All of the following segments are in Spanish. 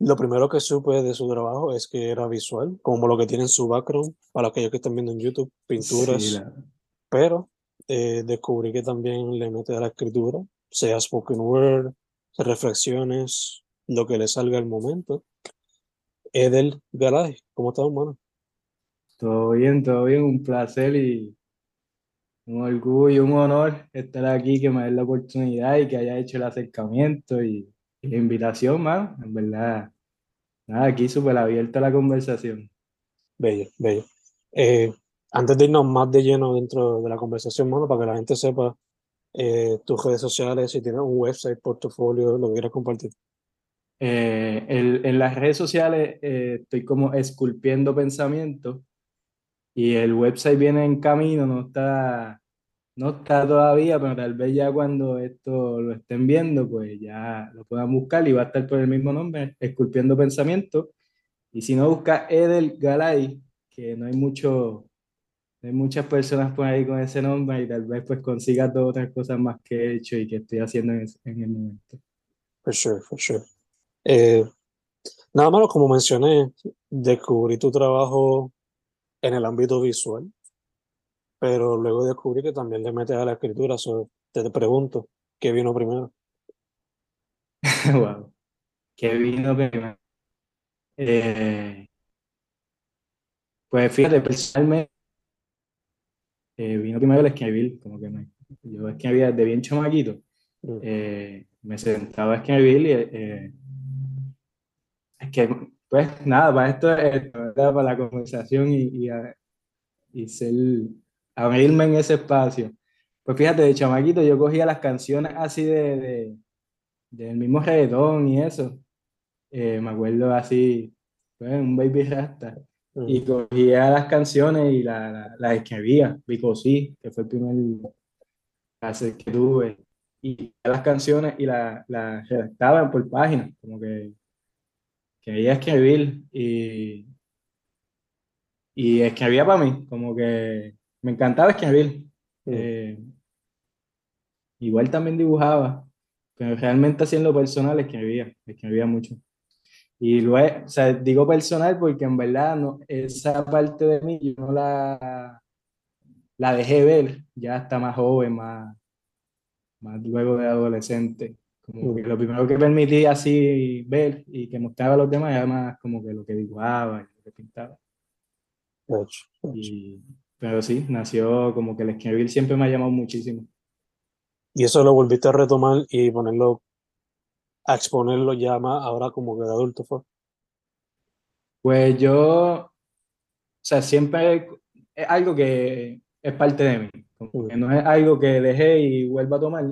lo primero que supe de su trabajo es que era visual, como lo que tiene en su background, para aquellos que están viendo en YouTube, pinturas. Sí, la- Pero eh, descubrí que también le mete a la escritura, sea spoken word, reflexiones, lo que le salga al momento. Edel Galay, ¿cómo estás, hermano? Todo bien, todo bien, un placer y un orgullo, un honor estar aquí, que me den la oportunidad y que haya hecho el acercamiento y, y la invitación, mano. En verdad, nada, aquí súper abierta la conversación. Bello, bello. Eh, antes de irnos más de lleno dentro de la conversación, mano, para que la gente sepa eh, tus redes sociales, si tienes un website, portafolio, lo que quieras compartir. Eh, el- en las redes sociales eh, estoy como esculpiendo pensamientos y el website viene en camino, no está, no está todavía, pero tal vez ya cuando esto lo estén viendo, pues ya lo puedan buscar y va a estar por el mismo nombre, esculpiendo pensamientos. Y si no, busca Edel Galay, que no hay mucho, hay muchas personas por ahí con ese nombre y tal vez pues consiga todas otras cosas más que he hecho y que estoy haciendo en, es- en el momento. For sure, for sure. Eh, nada más, como mencioné, descubrí tu trabajo en el ámbito visual, pero luego descubrí que también le metes a la escritura. So, te, te pregunto, ¿qué vino primero? Wow. ¿Qué vino primero? Eh, pues fíjate, personalmente, eh, vino primero el escribir, como que me, yo escribía desde bien chamaquito, Mm, eh, me sentaba a escribir y eh, es que, pues nada, para esto, eh, para la conversación y, y, a- y ser, abrirme en ese espacio. Pues fíjate, de chamaquito yo cogía las canciones así de, de- del mismo reggaetón y eso. Eh, me acuerdo así, pues, un baby rasta. mm, Y cogía las canciones y la- la- las escribía, Vico sí, que fue el primer cassette que tuve. Y las canciones y las las redactaba por página, como que quería escribir y, y escribía para mí, como que me encantaba escribir. mm. Eh, igual también dibujaba, pero realmente haciendo personal escribía, escribía mucho. Y luego, o sea, digo personal porque en verdad no, esa parte de mí yo no la, la dejé ver, ya está más joven, más, más luego de adolescente. Como que lo primero que permití así ver y que mostraba a los demás era más como que lo que dibujaba y lo que pintaba. Gotcha, gotcha. Y, pero sí, nació como que el escribir siempre me ha llamado muchísimo. Y eso lo volviste a retomar y ponerlo, a exponerlo ya más ahora como que de adulto fue. Pues yo, o sea, siempre es algo que es parte de mí, como que no es algo que dejé y vuelvo a tomar,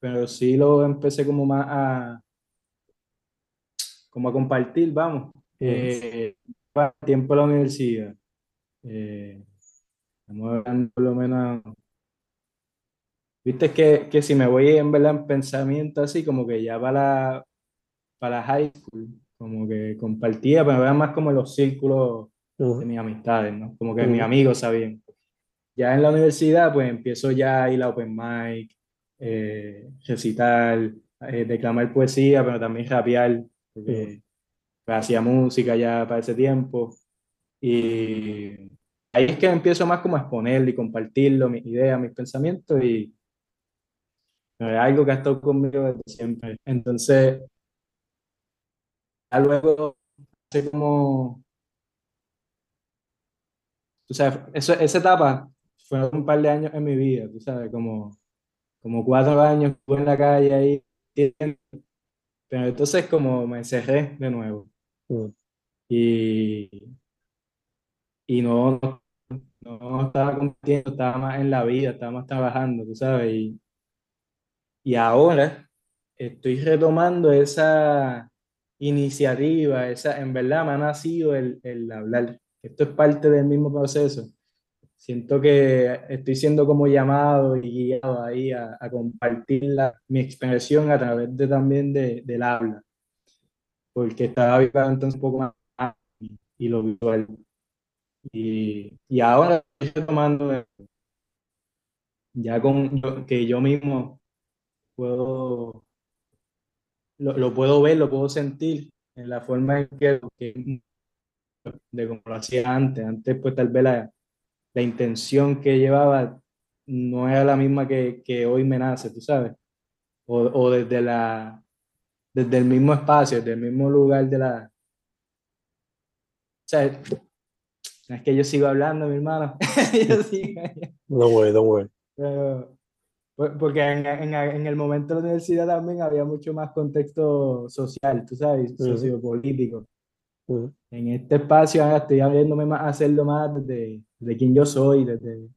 pero sí lo empecé como más a, como a compartir, vamos. Eh, para el tiempo de la universidad, eh, estamos hablando por lo menos, viste que, que si me voy en verdad en pensamiento así, como que ya para para high school, como que compartía, pero era más como los círculos Ujú, de mis amistades, ¿no? Como que Ujú. mis amigos sabían. Ya en la universidad, pues empiezo ya a ir a open mic, eh, recitar, eh, declamar poesía, pero también rapear, porque pues, hacía música ya para ese tiempo. Y ahí es que empiezo más como a exponerlo y compartirlo, mis ideas, mis pensamientos, y es algo que ha estado conmigo desde siempre. Entonces, ya luego, hace como, tú sabes, eso, esa etapa fue un par de años en mi vida, tú sabes, como, como cuatro años en la calle ahí, pero entonces como me encerré de nuevo ujú. y, y no, no, estaba compitiendo, estaba más en la vida, estaba más trabajando, tú sabes, y, y ahora estoy retomando esa iniciativa, esa, en verdad me ha nacido el, el hablar. Esto es parte del mismo proceso. Siento que estoy siendo como llamado y guiado ahí a, a compartir la- mi expresión a través de, también de, del habla, porque estaba viviendo entonces un poco más y lo visual. Y, y ahora estoy retomando ya con yo- que yo mismo puedo lo, lo puedo ver, lo puedo sentir en la forma en que, que- de como lo hacía antes. Antes, pues tal vez la, la intención que llevaba no era la misma que, que hoy me nace, tú sabes. O, o desde la desde el mismo espacio, desde el mismo lugar de la. O sea, no es que yo sigo hablando, mi hermano. Yo sigo- don't worry. pero- por- porque en, en- en el momento de la universidad también había mucho más contexto social, tú sabes, Ujú. sociopolítico. Ujú, En este espacio ahora estoy abriéndome más a hacerlo más desde, de quién yo soy, desde,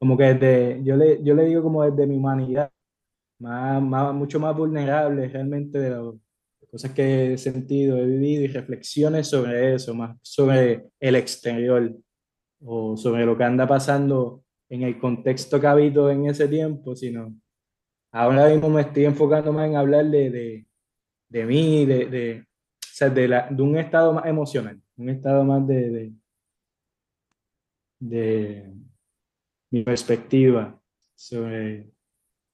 como que desde, yo le, yo le digo como desde mi humanidad, más, más, mucho más vulnerable realmente de las cosas que he sentido, he vivido y reflexiones sobre eso, más sobre el exterior o sobre lo que anda pasando en el contexto que habito en ese tiempo, sino ahora mismo me estoy enfocando más en hablar de, de, de mí, de, de, o sea, de, la, de un estado más emocional, un estado más de, de, mi perspectiva sobre,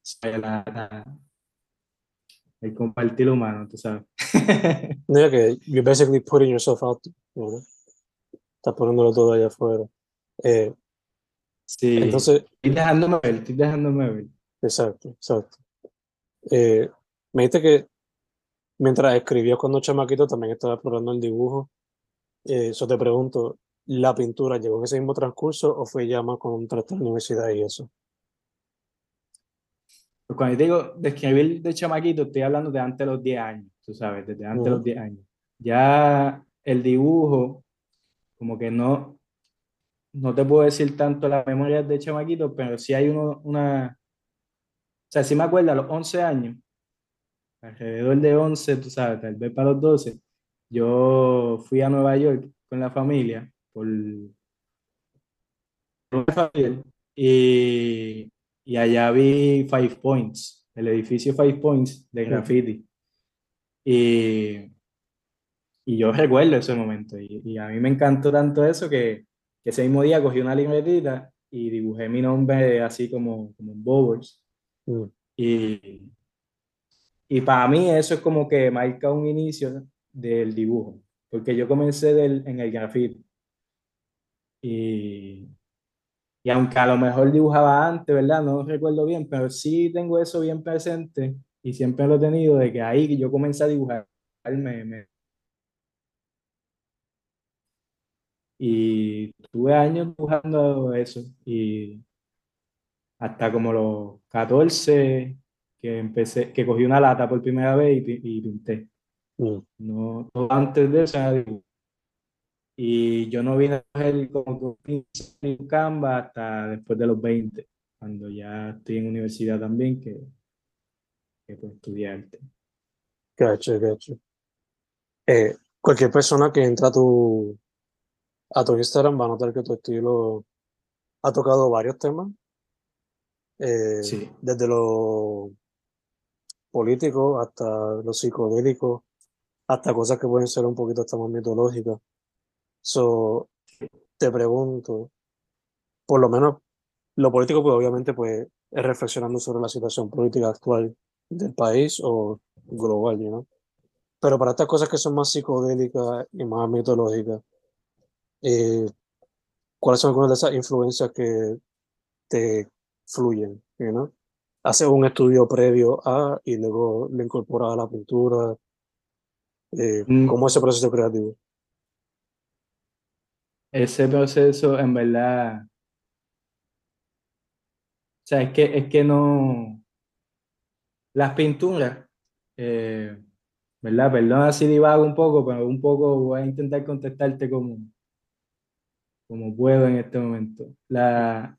sobre la, la- el compartir humano, tú sabes. Mira que you're basically putting yourself out, ¿no? Estás poniéndolo todo allá afuera. Eh, sí, entonces, estoy dejándome ver, estoy dejándome ver. exacto, exacto. Eh, me dijiste que mientras escribías cuando chamaquito también estabas explorando el dibujo. Eh, eso te pregunto, ¿la pintura llegó en ese mismo transcurso o fue ya más entraste a la universidad y eso? Pues Cuando yo te digo de escribir de chamaquito, estoy hablando de antes de los 10 años, tú sabes, desde antes de Ujú. los 10 años. Ya el dibujo, como que no, no te puedo decir tanto las memorias de chamaquito, pero sí hay uno, una, o sea, sí me acuerdo a los 11 años, alrededor de 11, tú sabes, tal vez para los 12, yo fui a Nueva York con la familia por, y, y allá vi Five Points, el edificio Five Points de graffiti. Y, y yo recuerdo ese momento, y, y a mí me encantó tanto eso que, que ese mismo día cogí una libretita y dibujé mi nombre así como, como en bobos. Mm, Y, y para mí eso es como que marca un inicio del dibujo, porque yo comencé del, en el graffiti. Y, y aunque a lo mejor dibujaba antes, ¿verdad? No recuerdo bien, pero sí tengo eso bien presente y siempre lo he tenido de que ahí yo comencé a dibujar. Me, me- y tuve años dibujando eso y hasta como los 14 que empecé, que cogí una lata por primera vez y, pi- y pinté. mm, No, antes de eso. Y yo no vine a coger como que un Canva hasta después de los 20, cuando ya estoy en universidad también, que, que pues, estudié arte. Gotcha, gotcha. Eh, cualquier persona que entra a tu, a tu Instagram va a notar que tu estilo ha tocado varios temas, eh, Sí. desde lo político hasta lo psicodélico, hasta cosas que pueden ser un poquito hasta más mitológicas. So, te pregunto, por lo menos lo político, pues obviamente, pues es reflexionando sobre la situación política actual del país o global, ¿no? Pero para estas cosas que son más psicodélicas y más mitológicas, eh, ¿cuáles son algunas de esas influencias que te fluyen, ¿no? Haces un estudio previo a y luego le incorporas a la pintura. Eh, Mm. ¿Cómo es ese proceso creativo? Ese proceso, en verdad, o sea, es que, es que no, las pinturas, eh, ¿verdad? Perdona si divago un poco, pero un poco voy a intentar contestarte como, como puedo en este momento. La,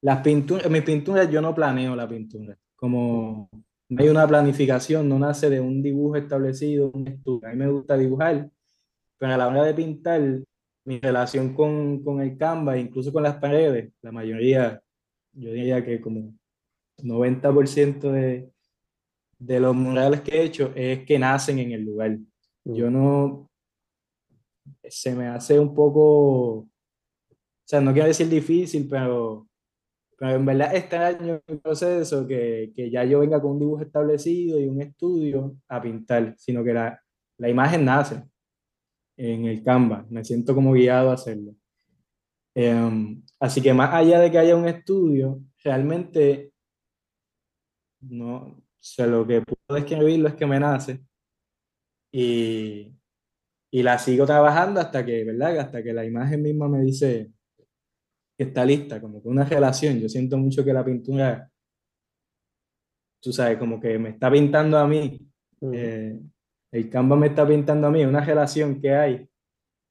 las pinturas, mis pinturas yo no planeo la pintura, como no hay una planificación, no nace de un dibujo establecido, un estudio. A mí me gusta dibujar, pero a la hora de pintar, mi relación con, con el canvas, incluso con las paredes, la mayoría, yo diría que como 90% de, de los murales que he hecho es que nacen en el lugar. Yo no, se me hace un poco, o sea, no quiero decir difícil, pero, pero en verdad extraño el proceso que, que ya yo venga con un dibujo establecido y un estudio a pintar, sino que la, la imagen nace en el Canva, me siento como guiado a hacerlo. Um, así que más allá de que haya un estudio, realmente no, o sea, lo que puedo describirlo es que me nace y, y la sigo trabajando hasta que, ¿verdad? Hasta que la imagen misma me dice que está lista, como que una relación. Yo siento mucho que la pintura, tú sabes, como que me está pintando a mí, Mm. eh, el Canva me está pintando a mí, una relación que hay,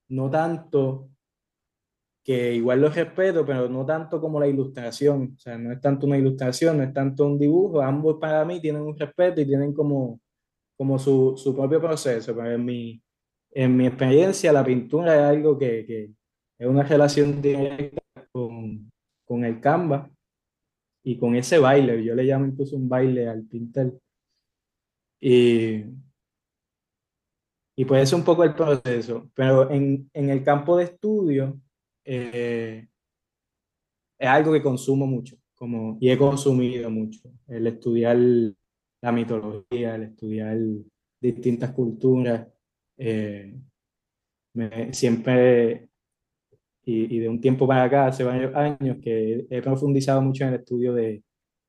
no tanto que igual lo respeto, pero no tanto como la ilustración, o sea, no es tanto una ilustración, no es tanto un dibujo, ambos para mí tienen un respeto y tienen como, como su, su propio proceso, pero en mi, en mi experiencia la pintura es algo que, que es una relación directa con, con el Canva y con ese baile, yo le llamo incluso un baile al pintar. Y, y pues es un poco el proceso, pero en, en el campo de estudio eh, es algo que consumo mucho, como, y he consumido mucho, el estudiar la mitología, el estudiar distintas culturas, eh, me, siempre, y, y, de un tiempo para acá, hace varios años, que he profundizado mucho en el estudio de,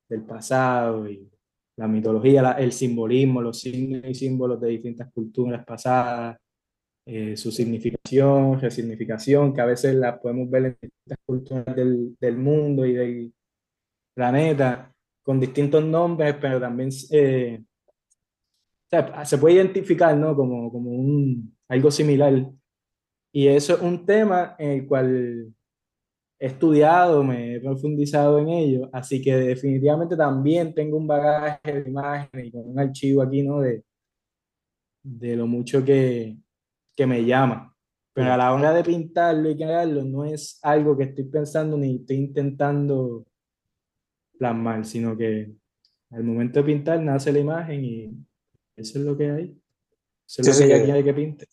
del pasado y la mitología, la, el simbolismo, los signos y símbolos de distintas culturas pasadas, eh, su significación, resignificación, que a veces la podemos ver en distintas culturas del, del mundo y del planeta, con distintos nombres, pero también eh, o sea, se puede identificar ¿no? como, como un, algo similar. Y eso es un tema en el cual he estudiado, me he profundizado en ello, así que definitivamente también tengo un bagaje de imágenes y con un archivo aquí, ¿no? De, de lo mucho que, que me llama. Pero a la hora de pintarlo y crearlo, no es algo que estoy pensando ni estoy intentando plasmar, sino que al momento de pintar nace la imagen y eso es lo que hay. Eso es Sí, lo que sí, quiere que pinte.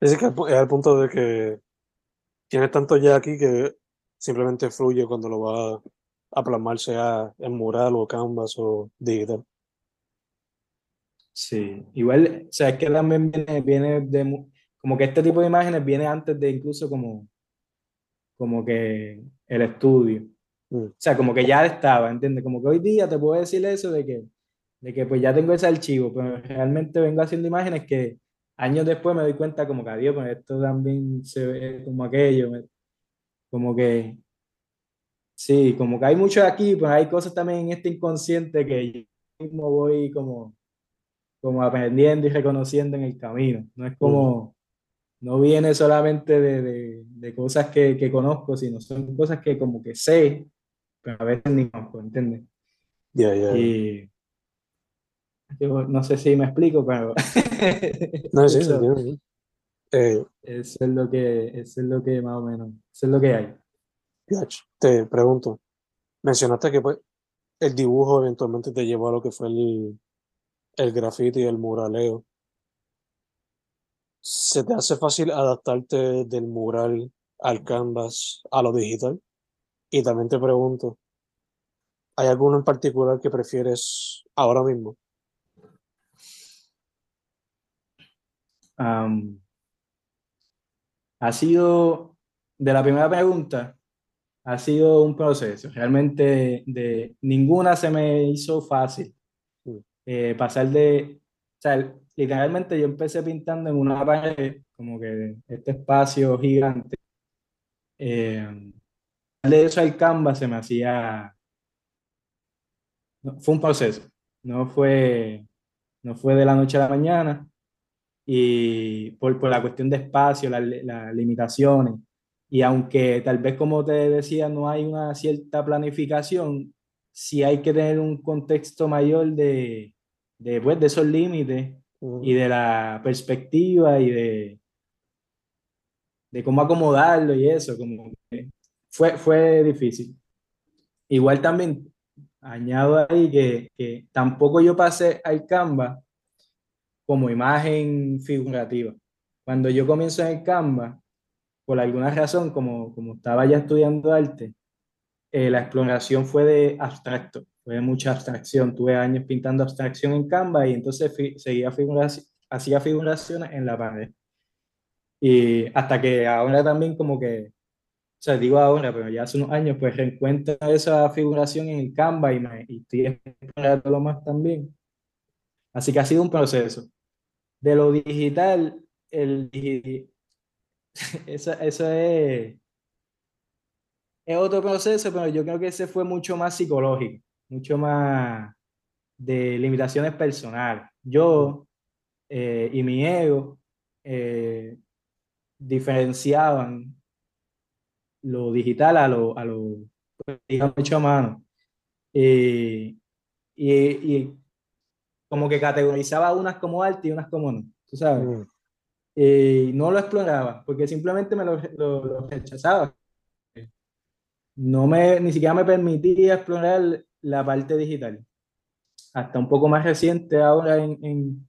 Es que es al punto de que tienes tanto ya aquí que simplemente fluye cuando lo va a plasmar, sea en mural o canvas o digital. Sí, igual, o sea, es que también viene, viene de, como que este tipo de imágenes viene antes de incluso como, como que el estudio. Mm. O sea, como que ya estaba, ¿entiendes? Como que hoy día te puedo decir eso de que, de que pues ya tengo ese archivo, pero realmente vengo haciendo imágenes que años después me doy cuenta como que, adiós, pues esto también se ve como aquello, como que, sí, como que hay mucho aquí, pues hay cosas también en este inconsciente que yo mismo voy como, como aprendiendo y reconociendo en el camino. No es como, no viene solamente de, de, de cosas que, que conozco, sino son cosas que como que sé, pero a veces ni conozco, ¿entiendes? Ya, ya. Y yo no sé si me explico, pero No, sí, eso, entiende. sí. Eh, eso es lo que, eso es lo que más o menos, eso es lo que hay. Te pregunto, mencionaste que pues, el dibujo eventualmente te llevó a lo que fue el, el graffiti y el muraleo. ¿Se te hace fácil adaptarte del mural al canvas a lo digital? Y también te pregunto, ¿hay alguno en particular que prefieres ahora mismo? Um, ha sido, de la primera pregunta, ha sido un proceso. Realmente de ninguna se me hizo fácil. Eh, pasar de, o sea, literalmente yo empecé pintando en una pared, como que este espacio gigante. Eh, de eso al canvas se me hacía, fue un proceso, no fue, no fue de la noche a la mañana y por, por la cuestión de espacio, las limitaciones. Y aunque tal vez, como te decía, no hay una cierta planificación, sí hay que tener un contexto mayor de, de, pues, de esos límites y de la perspectiva y de, de cómo acomodarlo y eso, como fue, fue difícil. Igual también añado ahí que, que tampoco yo pasé al Canva como imagen figurativa. Cuando yo comienzo en el Canva, por alguna razón, como, como estaba ya estudiando arte, eh, la exploración fue de abstracto, fue de mucha abstracción. Tuve años pintando abstracción en Canva y entonces seguía hacía figuraciones en la pared. Y hasta que ahora también como que, o sea, digo ahora, pero ya hace unos años, pues reencuentro esa figuración en el Canva y, me, y estoy explorando más también. Así que ha sido un proceso de lo digital, el, eso, eso es, es otro proceso, pero yo creo que ese fue mucho más psicológico, mucho más de limitaciones personales. Yo eh, y mi ego eh, diferenciaban lo digital a lo, a lo digamos, hecho a mano. y, y como que categorizaba unas como arte y unas como no, tú sabes. Mm. Y no lo exploraba, porque simplemente me lo, lo, rechazaba. No me, ni siquiera me permitía explorar la parte digital. Hasta un poco más reciente ahora en, en,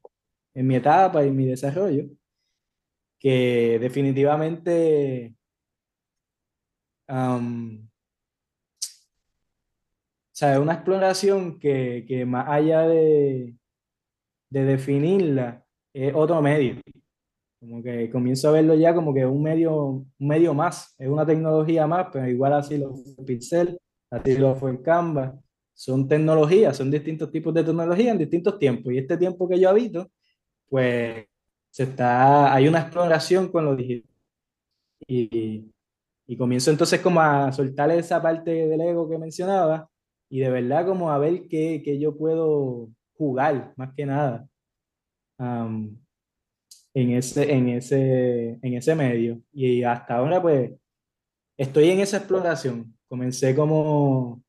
en mi etapa y mi desarrollo, que definitivamente um, o sea, es una exploración que, que más allá de, de definirla es otro medio. Como que comienzo a verlo ya como que un medio, un medio más, es una tecnología más, pero igual así lo fue Pixel, así lo fue Canva. Son tecnologías, son distintos tipos de tecnología en distintos tiempos. Y este tiempo que yo habito, pues se está, hay una exploración con lo digital. Y, y comienzo entonces como a soltar esa parte del ego que mencionaba y de verdad como a ver qué, qué yo puedo jugar, más que nada, en, ese, en, ese, en ese medio. Y hasta ahora, pues, estoy en esa exploración. Comencé como,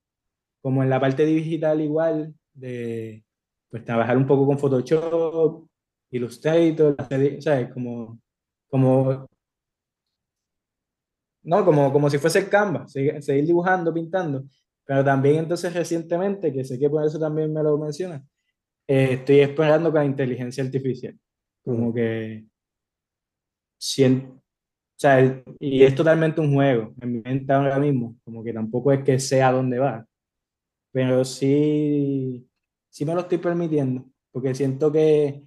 como en la parte digital igual, de pues trabajar un poco con Photoshop, Illustrator, ¿sabes? Como, como, no, como, como si fuese el Canva, seguir, dibujando, pintando. Pero también entonces recientemente, que sé que por eso también me lo menciona, eh, estoy esperando con la inteligencia artificial. Como que siento, o sea, y es totalmente un juego en mi mente ahora mismo, como que tampoco es que sea dónde va, pero sí, sí me lo estoy permitiendo, porque siento que,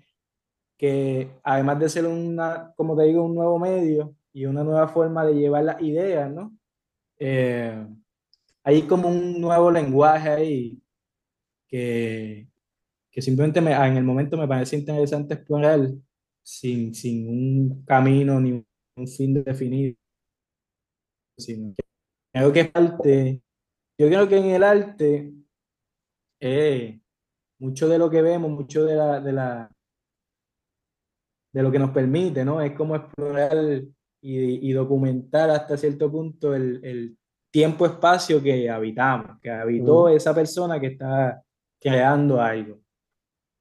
que además de ser una, como te digo, un nuevo medio y una nueva forma de llevar las ideas, ¿no? Eh, hay como un nuevo lenguaje ahí que, que simplemente me, en el momento me parece interesante explorar sin, sin un camino ni un fin definido. Sino que creo que arte, yo creo que en el arte eh, mucho de lo que vemos, mucho de la, de la de lo que nos permite, ¿no? Es como explorar y, y documentar hasta cierto punto el, el tiempo-espacio que habitamos, que habitó esa persona que está creando algo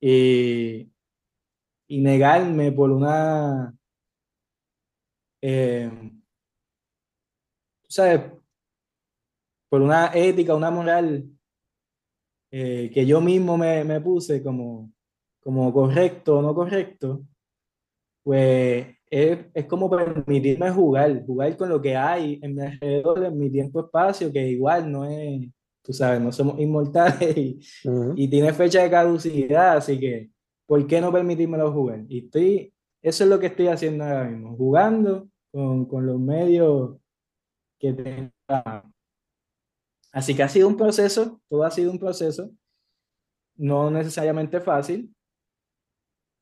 y, y negarme por una, eh, ¿sabes? Por una ética, una moral eh, que yo mismo me, me, puse como, como correcto o no correcto, pues es, es, como permitirme jugar, jugar con lo que hay en mi alrededor, en mi tiempo-espacio, que igual no es, tú sabes, no somos inmortales y, y tiene fecha de caducidad, así que, ¿por qué no permitírmelo jugar? Y estoy, eso es lo que estoy haciendo ahora mismo, jugando con, con los medios que tengo. Así que ha sido un proceso, todo ha sido un proceso, no necesariamente fácil,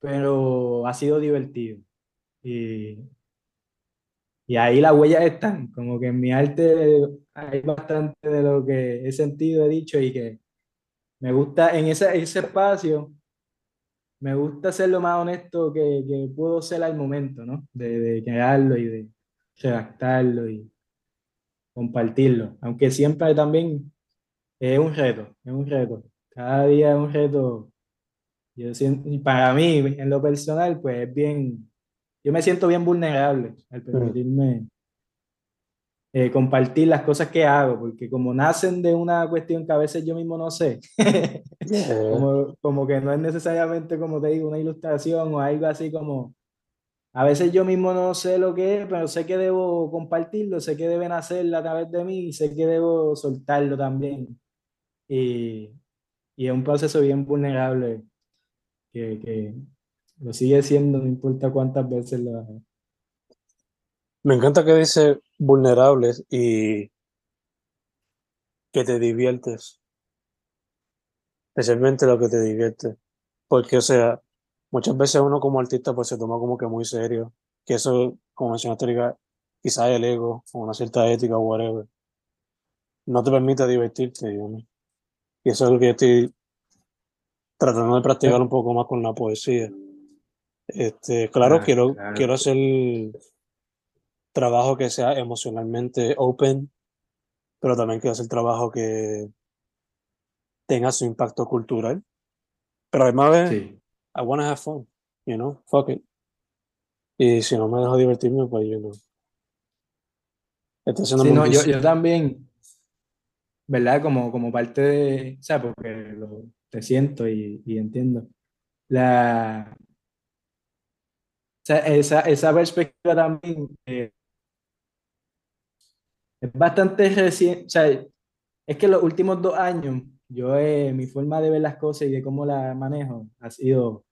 pero ha sido divertido. Y, y ahí las huellas están, como que en mi arte hay bastante de lo que he sentido, he dicho y que me gusta en ese, ese espacio, me gusta ser lo más honesto que, que puedo ser al momento, ¿no? De, de crearlo y de redactarlo y compartirlo, aunque siempre también es un reto, es un reto, cada día es un reto. Yo para mí, en lo personal, pues es bien, yo me siento bien vulnerable al permitirme eh, compartir las cosas que hago, porque como nacen de una cuestión que a veces yo mismo no sé, como, como, que no es necesariamente, como te digo, una ilustración o algo así como, a veces yo mismo no sé lo que es, pero sé que debo compartirlo, sé que deben hacerlo a través de mí y sé que debo soltarlo también. Y, y es un proceso bien vulnerable que, que lo sigue siendo, no importa cuántas veces lo haga. Me encanta que dice vulnerables y que te diviertes. Especialmente lo que te divierte. Porque, o sea, muchas veces uno como artista pues se toma como que muy serio. Que eso, como mencionaste, quizás el ego o una cierta ética o whatever. No te permite divertirte, Y eso es lo que yo estoy tratando de practicar un poco más con la poesía. Este, claro, ah, quiero, quiero hacer trabajo que sea emocionalmente open, pero también quiero hacer trabajo que tenga su impacto cultural. Pero además, sí. I want to have fun, you know, fuck it. Y si no me dejo divertirme, pues yo no. sí, no, yo, yo, también, ¿verdad? Como, como parte de, o sea, porque lo, te siento y, y entiendo. La, sea, esa, esa perspectiva también eh, es bastante reciente, o sea, es que los últimos dos años, yo, eh, mi forma de ver las cosas y de cómo las manejo ha sido,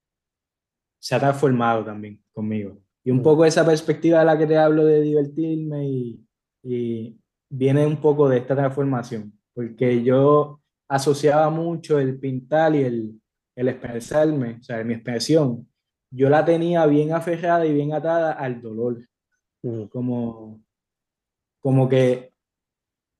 se ha transformado también conmigo. Y un mm. poco esa perspectiva de la que te hablo de divertirme y, y viene un poco de esta transformación, porque yo asociaba mucho el pintar y el, el expresarme, o sea, mi expresión, yo la tenía bien aferrada y bien atada al dolor. Como, como que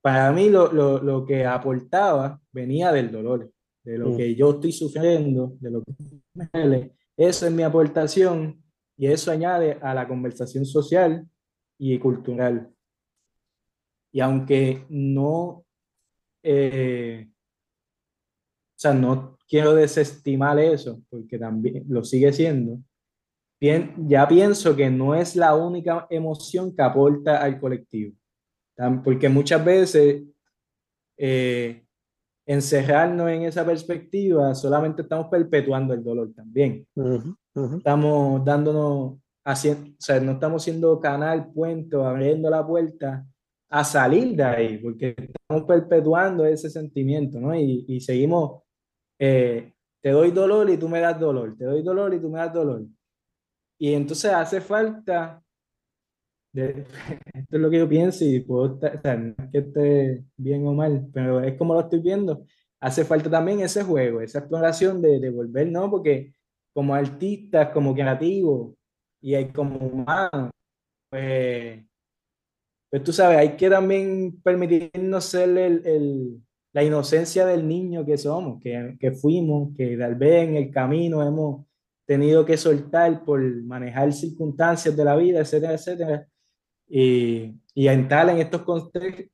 para mí lo, lo, lo, que aportaba venía del dolor, de lo que yo estoy sufriendo, de lo que me duele. Eso es mi aportación y eso añade a la conversación social y cultural. Y aunque no, eh, o sea, no quiero desestimar eso, porque también lo sigue siendo, bien, ya pienso que no es la única emoción que aporta al colectivo porque muchas veces eh, encerrarnos en esa perspectiva solamente estamos perpetuando el dolor también. Estamos dándonos, haciendo, o sea, no estamos siendo canal, puente, abriendo la puerta a salir de ahí, porque estamos perpetuando ese sentimiento, ¿no? Y, y seguimos, eh, te doy dolor y tú me das dolor, te doy dolor y tú me das dolor. Y entonces hace falta esto es lo que yo pienso y puedo estar, no es que esté bien o mal, pero es como lo estoy viendo. Hace falta también ese juego, esa exploración de, de volver, ¿no? Porque como artistas, como creativos y como humanos, pues, pues tú sabes, hay que también permitirnos ser el, el, la inocencia del niño que somos, que, que fuimos, que tal vez en el camino hemos tenido que soltar por manejar circunstancias de la vida, etcétera, etcétera y, y entrar en estos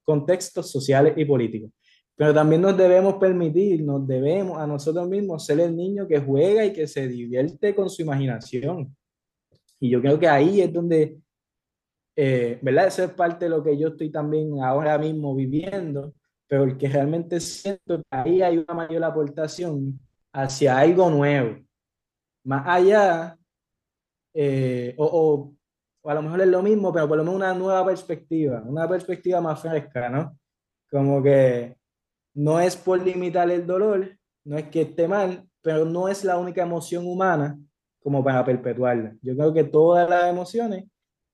contextos sociales y políticos. Pero también nos debemos permitir, nos debemos a nosotros mismos ser el niño que juega y que se divierte con su imaginación. Y yo creo que ahí es donde, eh, ¿verdad? Eso es parte de lo que yo estoy también ahora mismo viviendo, pero el que realmente siento que ahí hay una mayor aportación hacia algo nuevo. Más allá, eh, o, o a lo mejor es lo mismo, pero por lo menos una nueva perspectiva, una perspectiva más fresca, ¿no? Como que no es por limitar el dolor, no es que esté mal, pero no es la única emoción humana como para perpetuarla. Yo creo que todas las emociones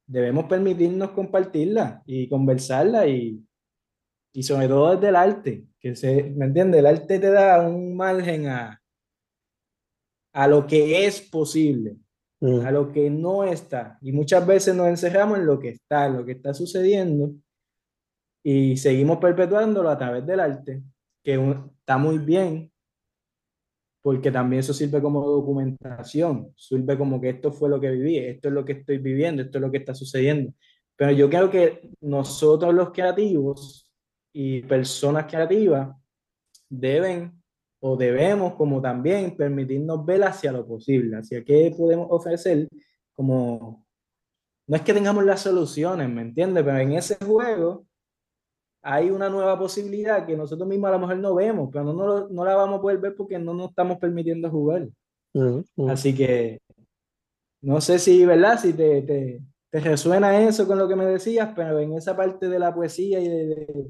debemos permitirnos compartirlas y conversarlas y, y sobre todo desde el arte, que se, ¿me entiendes? El arte te da un margen a, a lo que es posible, Mm. a lo que no está. Y muchas veces nos encerramos en lo que está, en lo que está sucediendo y seguimos perpetuándolo a través del arte, que un- está muy bien, porque también eso sirve como documentación, sirve como que esto fue lo que viví, esto es lo que estoy viviendo, esto es lo que está sucediendo. Pero yo creo que nosotros los creativos y personas creativas deben o debemos como también permitirnos ver hacia lo posible, hacia qué podemos ofrecer como... No es que tengamos las soluciones, ¿me entiendes? Pero en ese juego hay una nueva posibilidad que nosotros mismos a lo mejor no vemos, pero no, no, no la vamos a poder ver porque no nos estamos permitiendo jugar. Mm, mm. Así que no sé si, ¿verdad? Si te, te, te resuena eso con lo que me decías, pero en esa parte de la poesía y de, de-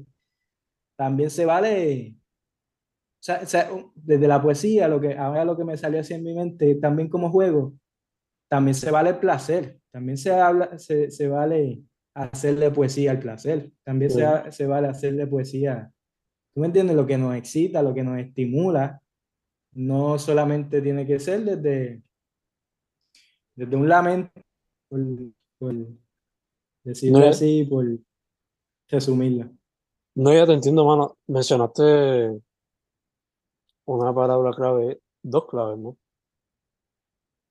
también se vale, o sea, o sea, un- desde la poesía, lo que, ahora lo que me salió así en mi mente, también como juego, también se vale el placer, también se, habla, se, se vale hacerle poesía al placer, también se, Sí. ha- se vale hacerle poesía, ¿tú me entiendes? Lo que nos excita, lo que nos estimula, no solamente tiene que ser desde, desde un lamento, por, por decirlo No, así, por resumirlo. No, ya te entiendo, mano. Mencionaste una palabra clave, dos claves, ¿no?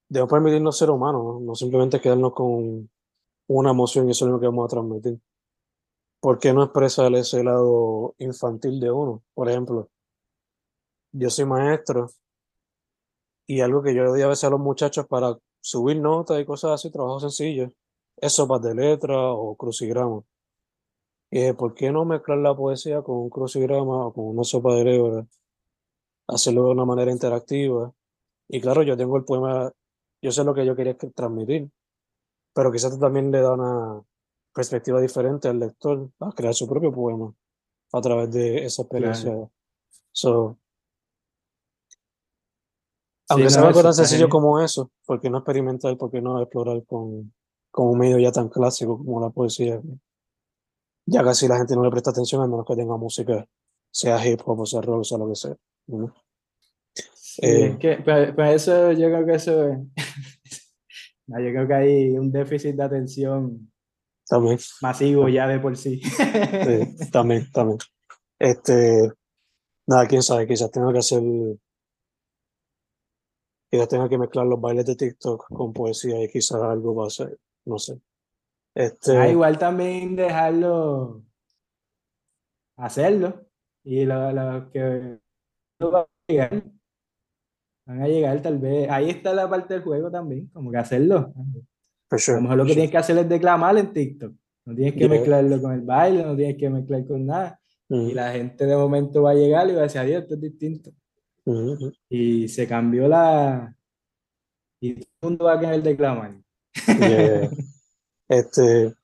Debemos permitirnos ser humanos, ¿no? Simplemente quedarnos con una emoción y eso es lo que vamos a transmitir. ¿Por qué no expresar ese lado infantil de uno? Por ejemplo, yo soy maestro y algo que yo le doy a veces a los muchachos para subir notas y cosas así, trabajos sencillos, es sopas de letra o crucigramas. Y dije, ¿por qué no mezclar la poesía con un crucigrama o con una sopa de letras? Hacerlo de una manera interactiva. Y claro, yo tengo el poema, yo sé lo que yo quería que- transmitir, pero quizás también le da una perspectiva diferente al lector a crear su propio poema a través de esa experiencia. Claro. So, Sí, aunque no, sea algo tan sencillo genial. como eso, ¿por qué no experimentar, por qué no explorar con, con un medio ya tan clásico como la poesía? Ya casi la gente no le presta atención a menos que tenga música, sea hip hop o sea rock, o sea lo que sea. ¿no? Sí, Eh, es que, pero, pero eso, yo creo que eso, es- no, yo creo que hay un déficit de atención también, masivo ya de por sí. sí, también, también. Este, nada, quién sabe, quizás tenga que hacer, quizás tenga que mezclar los bailes de TikTok con poesía y quizás algo va a ser, no sé. Ah, Este, igual también dejarlo hacerlo y lo, lo que van a llegar, van a llegar tal vez. Ahí está la parte del juego también, como que hacerlo. A lo mejor lo que sure. tienes que hacer es declamar en TikTok. No tienes que Yeah. mezclarlo con el baile, no tienes que mezclar con nada. Y Ujú, la gente de momento va a llegar y va a decir, adiós, esto es distinto. ujú. Y se cambió la... Y todo el mundo va a querer declamar. Yeah. Este,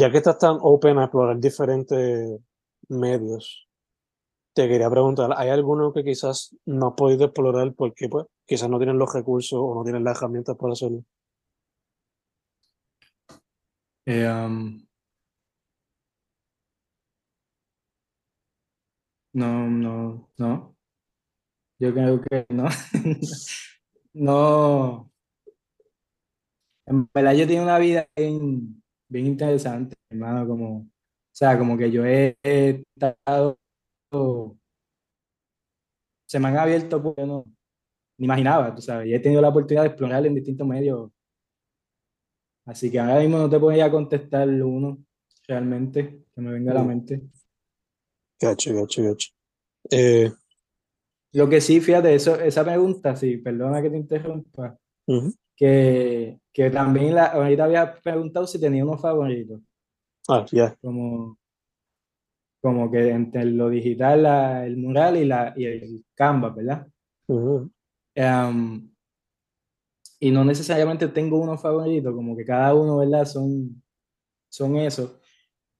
ya que estás tan open a explorar diferentes medios, te quería preguntar, ¿hay alguno que quizás no has podido explorar porque pues quizás no tienen los recursos o no tienen las herramientas para hacerlo? Eh, no, no, no. Yo creo que no. No. En verdad yo tengo una vida bien, bien interesante, hermano, como, o sea, como que yo he, he estado, se me han abierto, pues, yo no, ni imaginaba, tú sabes, y he tenido la oportunidad de explorar en distintos medios, así que ahora mismo no te podría contestar uno realmente que me venga a la mente. Gacho, gacho, gacho. Eh, Lo que sí, fíjate, eso, esa pregunta, sí, perdona que te interrumpa, ujú. Que, que también la, ahorita había preguntado si tenía unos favoritos, Ah, ya. como, como que entre lo digital, la- el mural y, la, y el Canvas, ¿verdad? Ujú. Em, y no necesariamente tengo uno favorito, como que cada uno, ¿verdad? Son, son esos.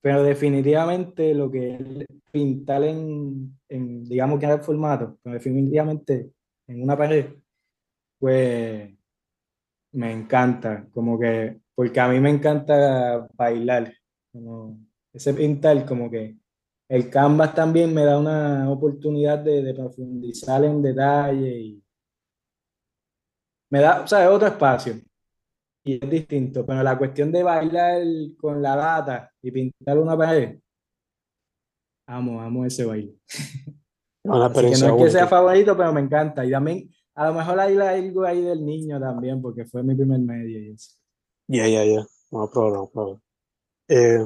Pero definitivamente lo que es pintar en, en digamos que en el formato, pero definitivamente en una pared, pues me encanta, como que, porque a mí me encanta bailar, como ese pintar, como que el canvas también me da una oportunidad de, de profundizar en detalle y me da, o sea, otro espacio y es distinto, pero la cuestión de bailar con la data y pintar una pared, amo, amo ese baile. Una Así que no es que sea favorito, pero me encanta. Y también, a lo mejor hay algo ahí del niño también, porque fue mi primer medio y eso. Ya, ya, ya. No problema, no problema. Eh,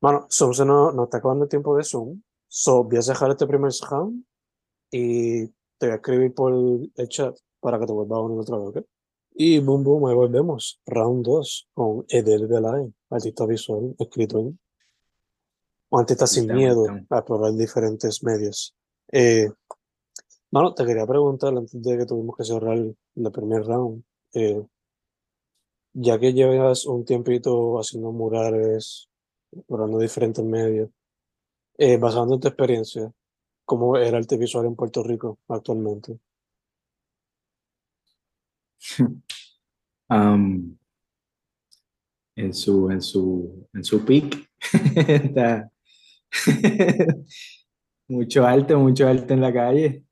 mano, Zoom se nos, nos está acabando el tiempo de Zoom. So, voy a dejar este primer round y te voy a escribir por el chat para que te vuelva a unir otra vez, ¿ok? Y boom, boom, ahí volvemos. Round 2 con Edel Belay, artista visual, escritor. Un artista sin miedo a explorar diferentes medios. Eh, mano, te quería preguntar antes de que tuvimos que cerrar el primer round. eh, ya que llevas un tiempito haciendo murales, explorando diferentes medios, eh, basando en tu experiencia, ¿cómo era el arte visual en Puerto Rico actualmente? Am, en su, en su, en su peak. Mucho arte, mucho arte en la calle.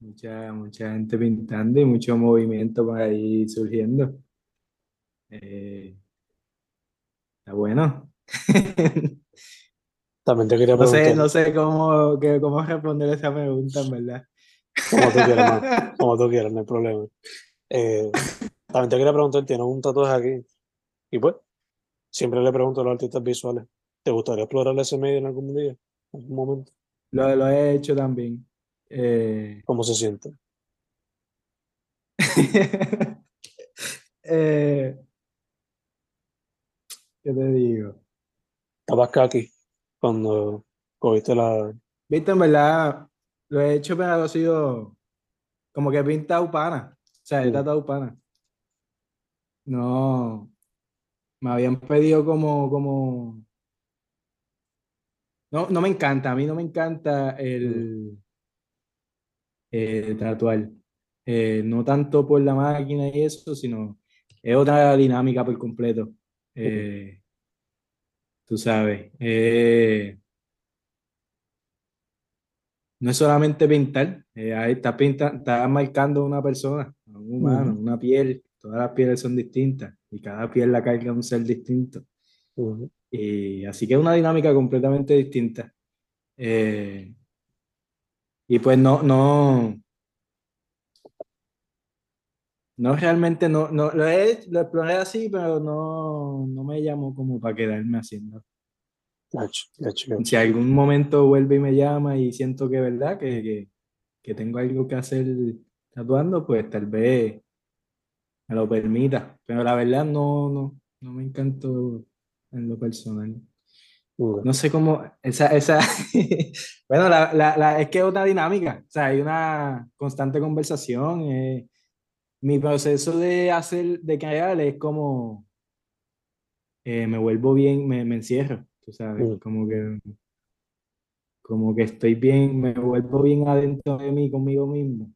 Mucha, mucha gente pintando y mucho movimiento por ahí surgiendo. Eh, está bueno. También te quería No sé, preguntar, no sé cómo, que- cómo responder esa pregunta, en verdad. como tú quieras, man, como tú quieras, no hay problema. Eh, también te quería preguntar, tienes un tatuaje aquí, y pues, siempre le pregunto a los artistas visuales, ¿te gustaría explorar ese medio en algún día, en algún momento? Lo, lo he hecho también. Eh, ¿Cómo se siente? eh, ¿qué te digo? Estabas aquí cuando cogiste la... Viste, en verdad, lo he hecho, pero ha sido como que pintado pana. O sea, he Mm. tratado pana. No, me habían pedido como, como, no, no me encanta, a mí no me encanta el, el tatuar. Eh, no tanto por la máquina y eso, sino es otra dinámica por completo. Eh, tú sabes, eh, no es solamente pintar, eh, ahí está pinta, está marcando una persona, un humano, Ujú. una piel, todas las pieles son distintas y cada piel la carga un ser distinto. Ujú. Y así que es una dinámica completamente distinta. Eh, y pues no, no, no realmente, no, no, lo, he, lo exploré así, pero no, no me llamó como para quedarme haciendo. Gacho, gacho, gacho. Si algún momento vuelve y me llama y siento que verdad, que, que, que tengo algo que hacer tatuando, pues tal vez me lo permita. Pero la verdad no, no, no me encantó en lo personal. No sé cómo, esa, esa, bueno, la, la, la- es que es otra dinámica, o sea, hay una constante conversación. eh, mi proceso de hacer, de crear es como, eh, me vuelvo bien, me, me encierro, tú sabes, como que, como que estoy bien, me vuelvo bien adentro de mí, conmigo mismo.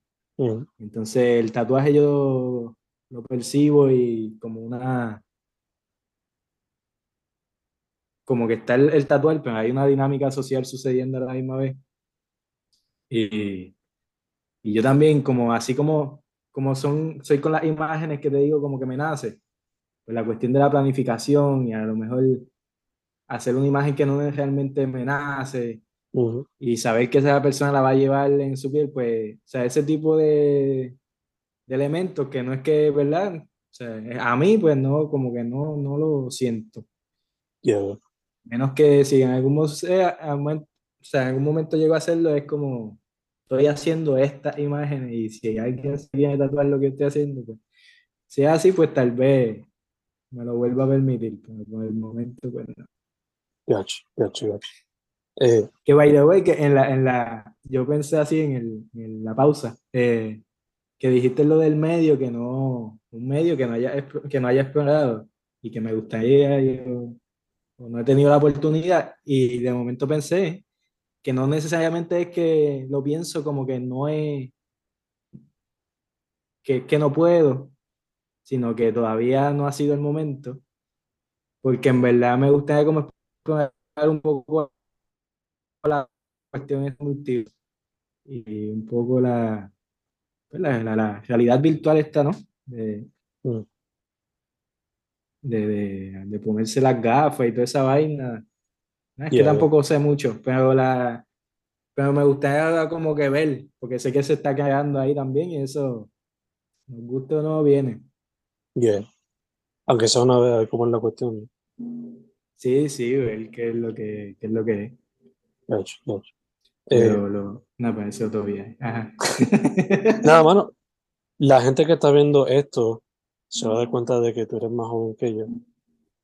Entonces el tatuaje yo lo percibo y como una, como que está el, el tatuar, pero hay una dinámica social sucediendo a la misma vez. Y, y yo también, como así como, como son, soy con las imágenes que te digo, como que me nace, pues la cuestión de la planificación y a lo mejor hacer una imagen que no realmente me nace Ujú. y saber que esa persona la va a llevar en su piel, pues, o sea, ese tipo de, de elementos que no es que, ¿verdad? O sea, a mí, pues no, como que no, no lo siento. Yeah. Menos que si en algún, o sea, en algún momento llego a hacerlo, es como, estoy haciendo estas imágenes y si alguien se viene a tatuar lo que estoy haciendo, pues, si es así, pues tal vez me lo vuelva a permitir, pero por el momento, pues no. Gacho, gacho, gacho. Eh, Que by the way, que en la, en la, yo pensé así en, el, en la pausa, eh, que dijiste lo del medio, que no, un medio que no haya, que no haya explorado y que me gustaría, yo, no he tenido la oportunidad y de momento pensé que no necesariamente es que lo pienso como que no es, que, que no puedo, sino que todavía no ha sido el momento, porque en verdad me gustaría como explorar un poco la cuestión multiverso y un poco la, pues la, la, realidad virtual esta, ¿no? De, de, de, ponerse las gafas y toda esa vaina. es que tampoco sé mucho, pero la pero me gustaría como que ver, porque sé que se está creando ahí también y eso, nos gusta o no, viene. Yeah. Aunque sea una vez, cómo es la cuestión. Sí, sí, ver qué es lo que, qué es lo que es. Hecho, Pero eh, lo, no, pues eso todavía. Ajá. Nada, mano. La gente que está viendo esto se va a dar cuenta de que tú eres más joven que yo.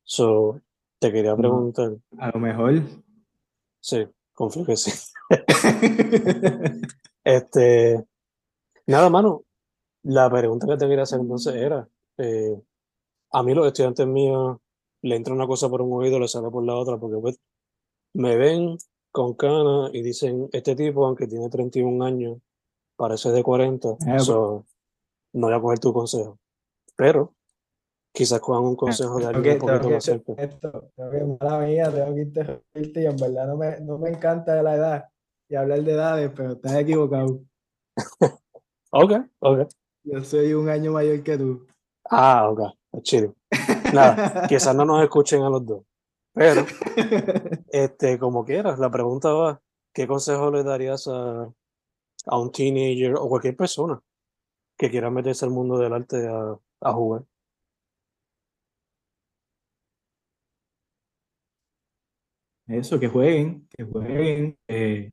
So, te quería preguntar. a lo mejor. Sí, confío que sí. este. Nada, mano. La pregunta que te quería hacer entonces era: eh, a mí, los estudiantes míos, le entra una cosa por un oído, le sale por la otra, porque pues, me ven con cana y dicen, este tipo, aunque tiene 31 años, parece de 40, ah, no voy a coger tu consejo. Pero quizás cojan un consejo de alguien un poquito más cerca. Esto, mala mía, tengo que interrumpirte y en verdad no me, no me encanta la edad y hablar de edades, pero estás equivocado. ok, ok. Yo soy un año mayor que tú. Ah, ok, chido. Nada, quizás no nos escuchen a los dos. Pero, este, como quieras, la pregunta va, ¿qué consejo le darías a, a un teenager o cualquier persona que quiera meterse al mundo del arte a, a jugar? Eso, que jueguen, que jueguen, eh,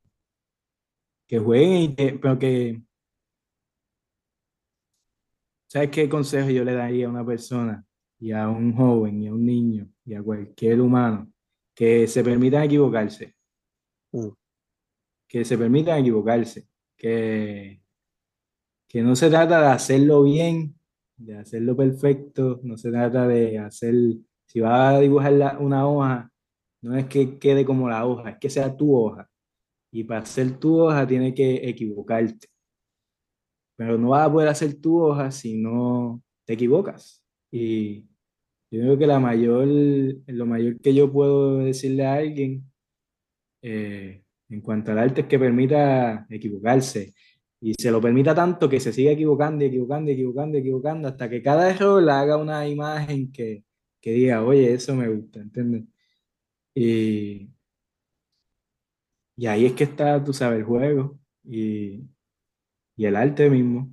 que jueguen, que, pero que... ¿Sabes qué consejo yo le daría a una persona y a un joven y a un niño y a cualquier humano que se permitan equivocarse. Mm. Que se permitan equivocarse. Que, que no se trata de hacerlo bien, de hacerlo perfecto, no se trata de hacer, si vas a dibujar una hoja, no es que quede como la hoja, es que sea tu hoja. Y para hacer tu hoja tienes que equivocarte. Pero no vas a poder hacer tu hoja si no te equivocas. Y yo creo que la mayor, lo mayor que yo puedo decirle a alguien eh, en cuanto al arte es que permita equivocarse y se lo permita tanto que se siga equivocando y equivocando y equivocando y equivocando hasta que cada error le haga una imagen que, que diga, oye, eso me gusta, ¿entiendes? Y, y ahí es que está, tú sabes, el juego y, y el arte mismo.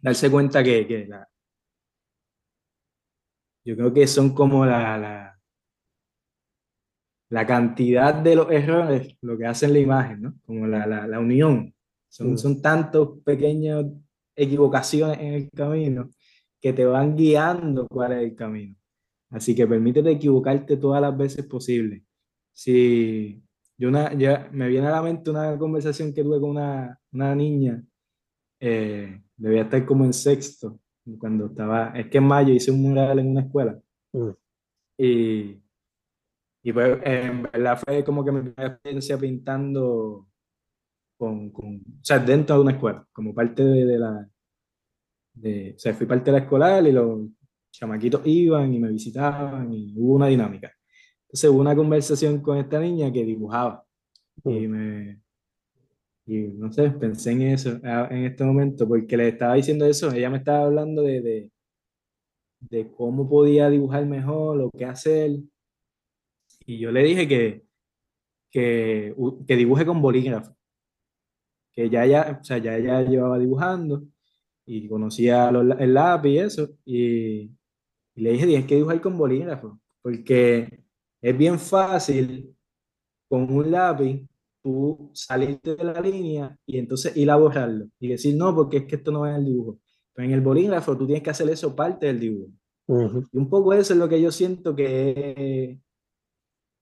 Darse cuenta que, que la, yo creo que son como la, la, la cantidad de los errores, lo que hacen la imagen, ¿no? Como la, la, unión. Son, son tantos pequeñas equivocaciones en el camino que te van guiando cuál es el camino. Así que permítete equivocarte todas las veces posible. Si yo una, ya me viene a la mente una conversación que tuve con una, una niña, eh, debía estar como en sexto, cuando estaba, es que en mayo hice un mural en una escuela. Mm. Y, y pues en verdad fue como que mi primera experiencia pintando con, con, o sea, dentro de una escuela, como parte de, de la, de, o sea, fui parte de la escolar y los chamaquitos iban y me visitaban y hubo una dinámica. Entonces hubo una conversación con esta niña que dibujaba y me, y no sé, pensé en eso en este momento, porque le estaba diciendo eso, ella me estaba hablando de, de, de cómo podía dibujar mejor, lo que hacer. Y yo le dije que, que, que dibuje con bolígrafo, que ya, ya, o sea, ya ella llevaba dibujando y conocía el lápiz y eso. Y, y le dije, tienes que dibujar con bolígrafo, porque es bien fácil con un lápiz tú salirte de la línea y entonces ir a borrarlo y decir, no, porque es que esto no es el dibujo. Pero en el bolígrafo tú tienes que hacer eso parte del dibujo. Y un poco eso es lo que yo siento que,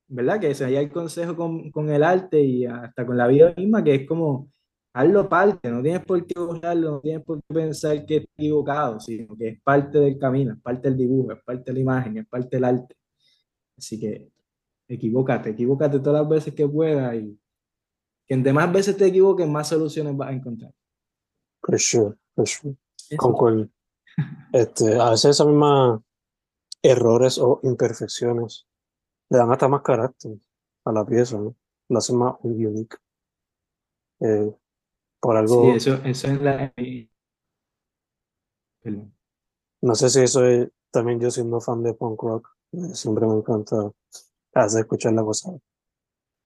¿verdad? Que se haya el consejo con, con, el arte y hasta con la vida misma, que es como hazlo parte, no tienes por qué borrarlo, no tienes por qué pensar que es equivocado, sino que es parte del camino, es parte del dibujo, es parte de la imagen, es parte del arte. Así que equivócate, equivócate todas las veces que puedas y que entre más veces te equivoques, más soluciones vas a encontrar. For sure, for sure. Concuerdo. Este, a veces esas mismas errores o imperfecciones le dan hasta más carácter a la pieza, ¿no? La hacen más unique. Eh, por algo, Sí, eso, eso es la... Perdón. no sé si eso es también yo siendo fan de punk rock, eh, siempre me encanta hacer escuchar la cosa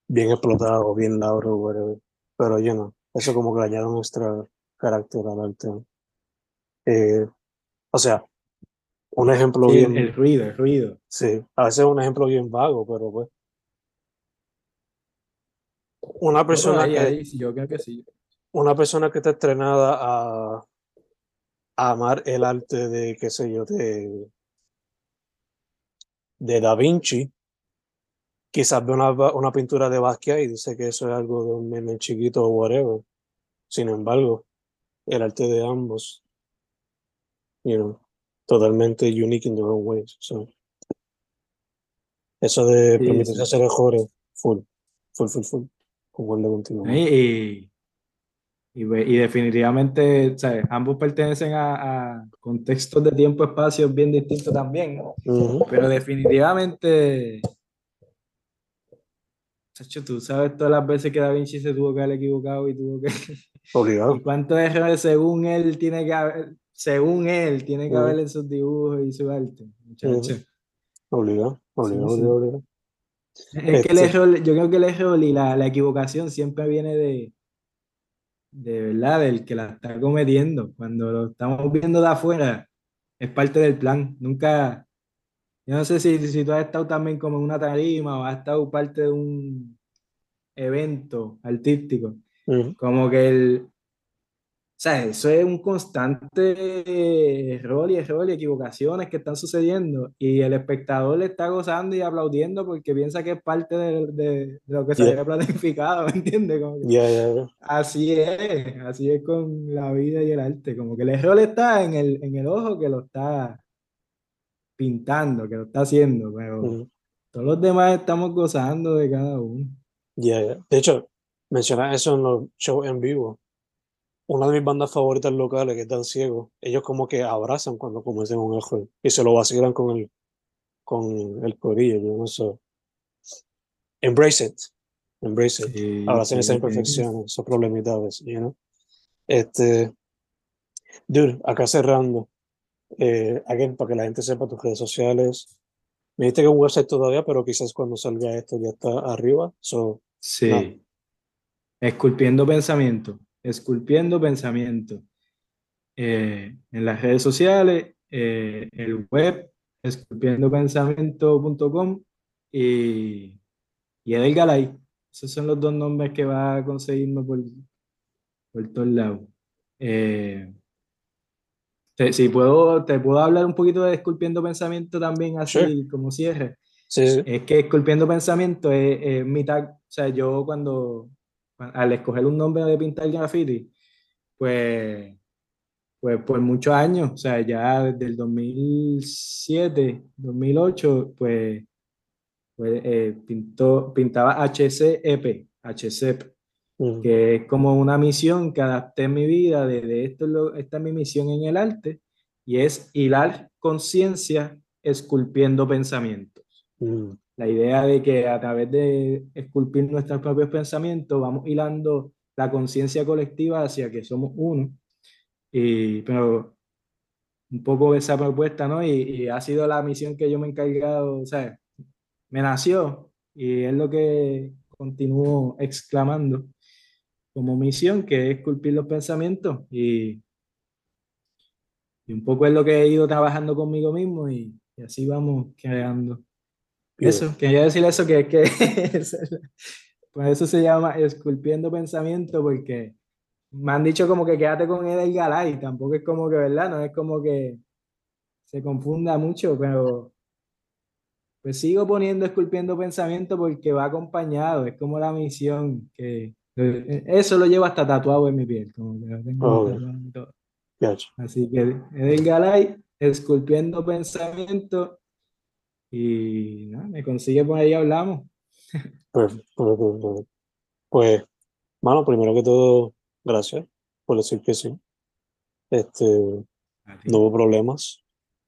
bien explotada o bien loud o whatever. Pero yo no, eso como que le añade un extra carácter al arte. Eh, o sea, un ejemplo Sí, bien, el ruido, el ruido. sí, a veces un ejemplo bien vago, pero pues una persona Ahí, que ahí, sí, yo creo que sí. Una persona que está entrenada a, a amar el arte de, qué sé yo, de, de Da Vinci, quizás ve una, una pintura de Basquiat y dice que eso es algo de un nene chiquito o whatever. Sin embargo, el arte de ambos, you know, totalmente unique in their own ways. So, eso de Sí, permitirse sí. hacer errores, full, full, full, full. Concuerdo contigo. Y, y, y y definitivamente, ¿sabes? ambos pertenecen a, a contextos de tiempo y espacio bien distintos también, ¿no? Ujú, Pero definitivamente, chacho, tú sabes todas las veces que Da Vinci se tuvo que haber equivocado y tuvo que... Obligado. ¿Y cuántos errores según él tiene que haber, según él, tiene que Ujú. haber en sus dibujos y su arte? Muchacho. Obligado, obligado, Sí, sí. obligado, obligado. Es que el Este- error, yo creo que el error y la, la equivocación siempre viene de, de verdad, del que la está cometiendo. Cuando lo estamos viendo de afuera, es parte del plan. Nunca, yo no sé si, si tú has estado también como en una tarima o has estado parte de un evento artístico. Como que el, sea, eso es un constante error y error y equivocaciones que están sucediendo y el espectador le está gozando y aplaudiendo porque piensa que es parte de, de- de lo que se Yeah. había planificado, ¿me entiendes? Ya, ya. así es, así es con la vida y el arte, como que el error está en el, en el ojo que lo está pintando, que lo está haciendo, pero todos los demás estamos gozando de cada uno. De hecho, mencionas eso en los shows en vivo. Una de mis bandas favoritas locales, que es Dan Ciego, ellos como que abrazan cuando cometen un error y se lo vacilan con el, con el corillo, yo no sé. Embrace it. Embrace it. Sí, Abracen esas sí, imperfecciones, esos problemitas you know? Este, dude, acá cerrando, eh, again, para que la gente sepa tus redes sociales. Me dijiste que un website todavía, pero quizás cuando salga esto ya está arriba. So, Sí. No. Esculpiendo pensamiento. Esculpiendo pensamiento. Eh, en las redes sociales, eh, el web, esculpiendopensamiento.com y, y Edel Galay. Esos son los dos nombres que va a conseguirme por, por todos lados. Eh, te- si puedo, te puedo hablar un poquito de Esculpiendo Pensamiento también, así como cierre. sí, sí. Es que esculpiendo pensamiento es, es mitad, o sea, yo cuando, al escoger un nombre de pintar graffiti, pues, pues por muchos años, o sea, ya desde el 2007, 2008, pues, pues eh, pintó, pintaba HCEP, HCEP, Ujú. que es como una misión que adapté en mi vida, de, de esto esta es mi misión en el arte, y es hilar conciencia esculpiendo pensamientos. Ujú. La idea de que a través de esculpir nuestros propios pensamientos vamos hilando la conciencia colectiva hacia que somos uno. Y, pero un poco esa propuesta, ¿no? Y, ha sido la misión que yo me he encargado, o sea, me nació y es lo que continúo exclamando como misión, que es esculpir los pensamientos y, y un poco es lo que he ido trabajando conmigo mismo y así vamos creando. Eso, quería decir eso, que es que por eso se llama esculpiendo pensamiento, porque me han dicho como que quédate con él el Galay, tampoco es como que, ¿verdad? No es como que se confunda mucho, pero pues sigo poniendo esculpiendo pensamiento porque va acompañado, es como la misión que, Eh, Eso lo llevo hasta tatuado en mi piel, como que lo tengo Oh, tatuado y todo. Así que Edel Galay, esculpiendo pensamiento, y nada, me consigue por ahí hablamos. Perfecto, perfecto, perfecto. Pues, mano, primero que todo, gracias por decir que sí. Este, no hubo problemas,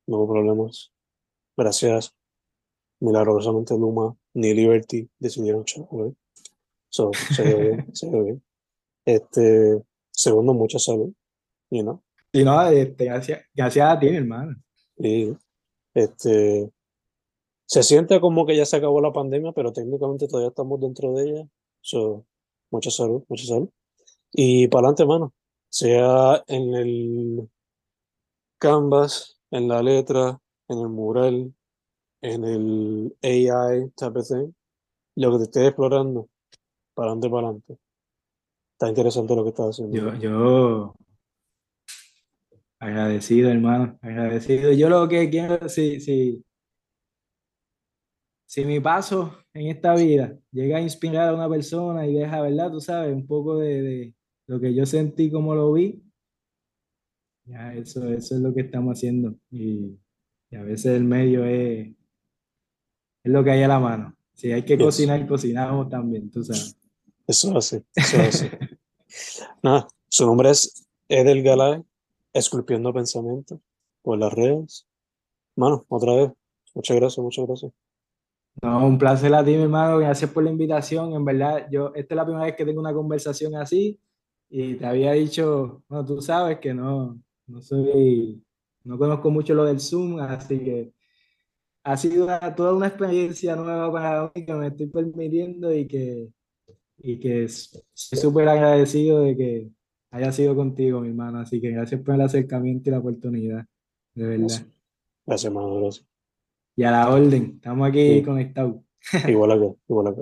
no hubo problemas. Gracias, milagrosamente Luma ni Liberty decidieron chocar. So, se dio bien, se dio bien. Este, segundo, mucha salud, you know. Y no, este, gracias, gracias a ti, hermano. Y este, se siente como que ya se acabó la pandemia, pero técnicamente todavía estamos dentro de ella. So, mucha salud, mucha salud. Y para adelante, mano. Sea en el canvas, en la letra, en el mural, en el AI type of thing, lo que te estés explorando, para adelante, para adelante. Está interesante lo que estás haciendo. Yo, yo agradecido, hermano, agradecido. Yo lo que quiero, si, si, si mi paso en esta vida llega a inspirar a una persona y deja, ¿verdad? Tú sabes, un poco de, de lo que yo sentí, como lo vi, ya eso, eso es lo que estamos haciendo. Y, y a veces el medio es, es lo que hay a la mano. Si hay que Yes. cocinar, cocinamos también, tú sabes. Eso hace, eso hace. Nada, su nombre es Edel Galay, esculpiendo pensamiento por las redes. Mano, otra vez, muchas gracias, muchas gracias. No, un placer a ti, mi hermano. Gracias por la invitación. En verdad, yo, esta es la primera vez que tengo una conversación así y te había dicho, bueno, tú sabes que no, no soy, no conozco mucho lo del Zoom, así que ha sido una- toda una experiencia nueva para mí que me estoy permitiendo y que, y que estoy súper agradecido de que haya sido contigo, mi hermano. Así que gracias por el acercamiento y la oportunidad, de verdad. Gracias, gracias, mano, gracias. Y a la orden, estamos aquí Sí. conectados. Igual acá, igual acá.